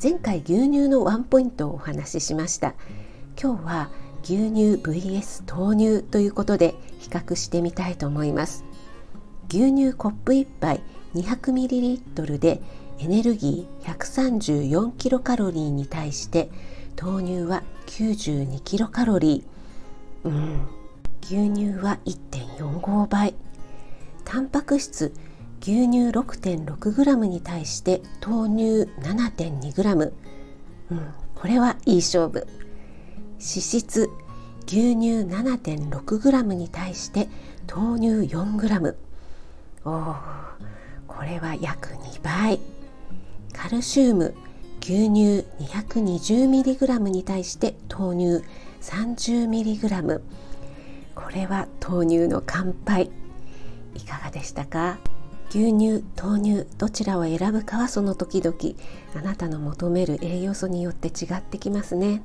前回牛乳のワンポイントをお話ししました。今日は牛乳 vs 豆乳ということで比較してみたいと思います。牛乳コップ1杯 200ml でエネルギー 134kcal に対して豆乳は 92kcal うん。牛乳は1.45倍。タンパク質牛乳 6.6g に対して豆乳 7.2g、うん、これはいい勝負。脂質牛乳 7.6g に対して豆乳 4g おおこれは約2倍。カルシウム牛乳 220mg に対して豆乳 30mg これは豆乳の乾杯いかがでしたか？牛乳豆乳どちらを選ぶかはその時々あなたの求める栄養素によって違ってきますね。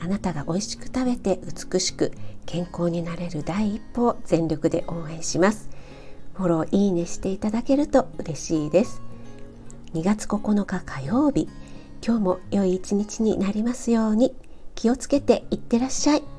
あなたが美味しく食べて美しく健康になれる第一歩を全力で応援します。フォローいいねしていただけると嬉しいです。2月9日火曜日今日も良い一日になりますように気をつけていってらっしゃい。